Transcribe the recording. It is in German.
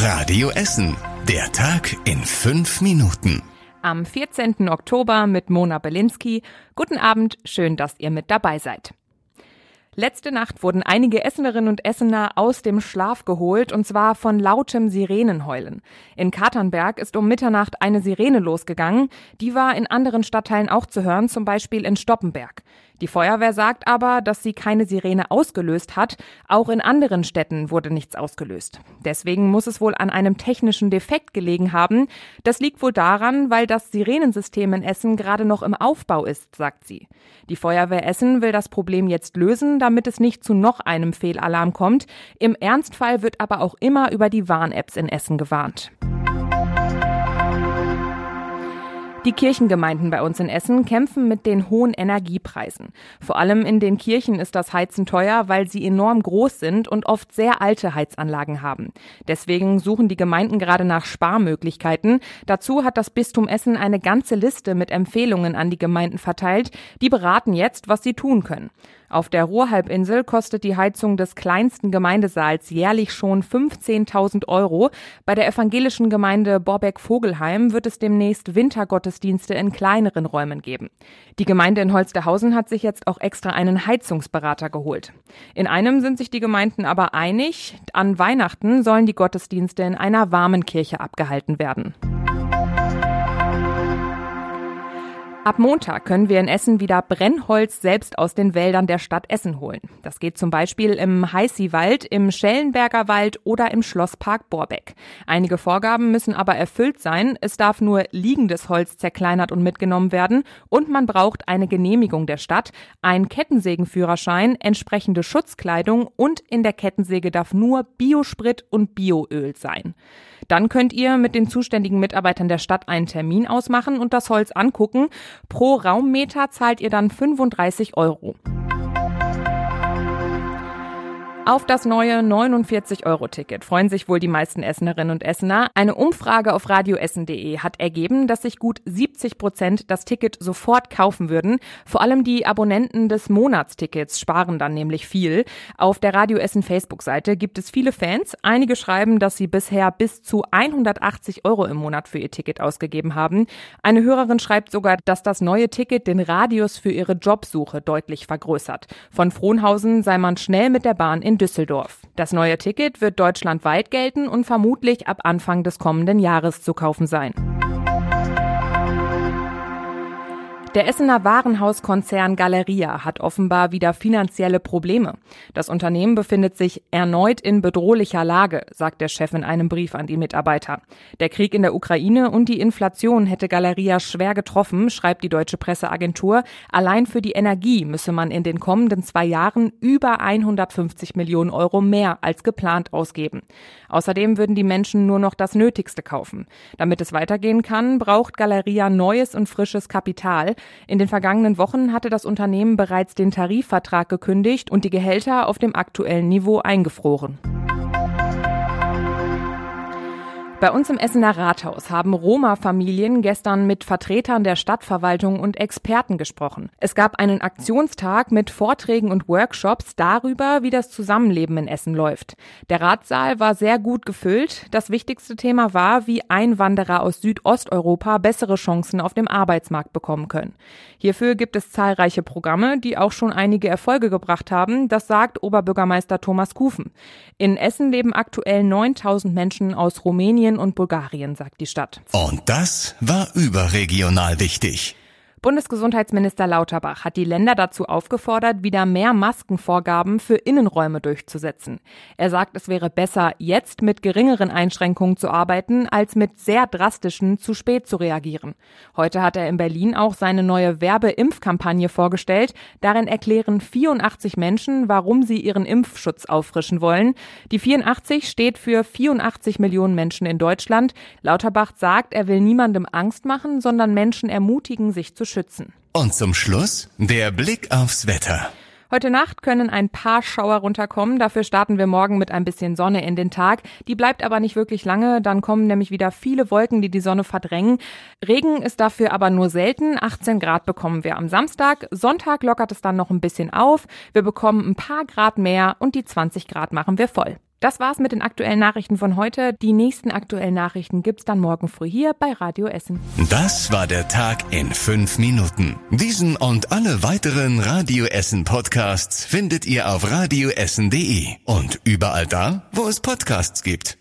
Radio Essen. Der Tag in fünf Minuten. Am 14. Oktober mit Mona Belinsky. Guten Abend, schön, dass ihr mit dabei seid. Letzte Nacht wurden einige Essenerinnen und Essener aus dem Schlaf geholt, und zwar von lautem Sirenenheulen. In Katernberg ist um Mitternacht eine Sirene losgegangen. Die war in anderen Stadtteilen auch zu hören, zum Beispiel in Stoppenberg. Die Feuerwehr sagt aber, dass sie keine Sirene ausgelöst hat. Auch in anderen Städten wurde nichts ausgelöst. Deswegen muss es wohl an einem technischen Defekt gelegen haben. Das liegt wohl daran, weil das Sirenensystem in Essen gerade noch im Aufbau ist, sagt sie. Die Feuerwehr Essen will das Problem jetzt lösen, damit es nicht zu noch einem Fehlalarm kommt. Im Ernstfall wird aber auch immer über die Warn-Apps in Essen gewarnt. Die Kirchengemeinden bei uns in Essen kämpfen mit den hohen Energiepreisen. Vor allem in den Kirchen ist das Heizen teuer, weil sie enorm groß sind und oft sehr alte Heizanlagen haben. Deswegen suchen die Gemeinden gerade nach Sparmöglichkeiten. Dazu hat das Bistum Essen eine ganze Liste mit Empfehlungen an die Gemeinden verteilt. Die beraten jetzt, was sie tun können. Auf der Ruhrhalbinsel kostet die Heizung des kleinsten Gemeindesaals jährlich schon 15.000 Euro. Bei der evangelischen Gemeinde Borbeck-Vogelheim wird es demnächst Wintergottesdienste in kleineren Räumen geben. Die Gemeinde in Holsterhausen hat sich jetzt auch extra einen Heizungsberater geholt. In einem sind sich die Gemeinden aber einig. An Weihnachten sollen die Gottesdienste in einer warmen Kirche abgehalten werden. Ab Montag können wir in Essen wieder Brennholz selbst aus den Wäldern der Stadt Essen holen. Das geht zum Beispiel im Heißiwald, im Schellenberger Wald oder im Schlosspark Borbeck. Einige Vorgaben müssen aber erfüllt sein. Es darf nur liegendes Holz zerkleinert und mitgenommen werden und man braucht eine Genehmigung der Stadt, einen Kettensägenführerschein, entsprechende Schutzkleidung und in der Kettensäge darf nur Biosprit und Bioöl sein. Dann könnt ihr mit den zuständigen Mitarbeitern der Stadt einen Termin ausmachen und das Holz angucken. Pro Raummeter zahlt ihr dann 35 Euro. Auf das neue 49-Euro-Ticket freuen sich wohl die meisten Essenerinnen und Essener. Eine Umfrage auf radioessen.de hat ergeben, dass sich gut 70 Prozent das Ticket sofort kaufen würden. Vor allem die Abonnenten des Monatstickets sparen dann nämlich viel. Auf der Radioessen Facebook-Seite gibt es viele Fans. Einige schreiben, dass sie bisher bis zu 180 Euro im Monat für ihr Ticket ausgegeben haben. Eine Hörerin schreibt sogar, dass das neue Ticket den Radius für ihre Jobsuche deutlich vergrößert. Von Frohnhausen sei man schnell mit der Bahn in Düsseldorf. Das neue Ticket wird deutschlandweit gelten und vermutlich ab Anfang des kommenden Jahres zu kaufen sein. Der Essener Warenhauskonzern Galeria hat offenbar wieder finanzielle Probleme. Das Unternehmen befindet sich erneut in bedrohlicher Lage, sagt der Chef in einem Brief an die Mitarbeiter. Der Krieg in der Ukraine und die Inflation hätte Galeria schwer getroffen, schreibt die deutsche Presseagentur. Allein für die Energie müsse man in den kommenden zwei Jahren über 150 Millionen Euro mehr als geplant ausgeben. Außerdem würden die Menschen nur noch das Nötigste kaufen. Damit es weitergehen kann, braucht Galeria neues und frisches Kapital. In den vergangenen Wochen hatte das Unternehmen bereits den Tarifvertrag gekündigt und die Gehälter auf dem aktuellen Niveau eingefroren. Bei uns im Essener Rathaus haben Roma-Familien gestern mit Vertretern der Stadtverwaltung und Experten gesprochen. Es gab einen Aktionstag mit Vorträgen und Workshops darüber, wie das Zusammenleben in Essen läuft. Der Ratssaal war sehr gut gefüllt. Das wichtigste Thema war, wie Einwanderer aus Südosteuropa bessere Chancen auf dem Arbeitsmarkt bekommen können. Hierfür gibt es zahlreiche Programme, die auch schon einige Erfolge gebracht haben. Das sagt Oberbürgermeister Thomas Kufen. In Essen leben aktuell 9000 Menschen aus Rumänien, Rumänien und Bulgarien, sagt die Stadt. Und das war überregional wichtig. Bundesgesundheitsminister Lauterbach hat die Länder dazu aufgefordert, wieder mehr Maskenvorgaben für Innenräume durchzusetzen. Er sagt, es wäre besser, jetzt mit geringeren Einschränkungen zu arbeiten, als mit sehr drastischen zu spät zu reagieren. Heute hat er in Berlin auch seine neue Werbeimpfkampagne vorgestellt. Darin erklären 84 Menschen, warum sie ihren Impfschutz auffrischen wollen. Die 84 steht für 84 Millionen Menschen in Deutschland. Lauterbach sagt, er will niemandem Angst machen, sondern Menschen ermutigen, sich zu schützen. Und zum Schluss der Blick aufs Wetter. Heute Nacht können ein paar Schauer runterkommen. Dafür starten wir morgen mit ein bisschen Sonne in den Tag. Die bleibt aber nicht wirklich lange. Dann kommen nämlich wieder viele Wolken, die die Sonne verdrängen. Regen ist dafür aber nur selten. 18 Grad bekommen wir am Samstag. Sonntag lockert es dann noch ein bisschen auf. Wir bekommen ein paar Grad mehr und die 20 Grad machen wir voll. Das war's mit den aktuellen Nachrichten von heute. Die nächsten aktuellen Nachrichten gibt's dann morgen früh hier bei Radio Essen. Das war der Tag in fünf Minuten. Diesen und alle weiteren Radio Essen Podcasts findet ihr auf radioessen.de und überall da, wo es Podcasts gibt.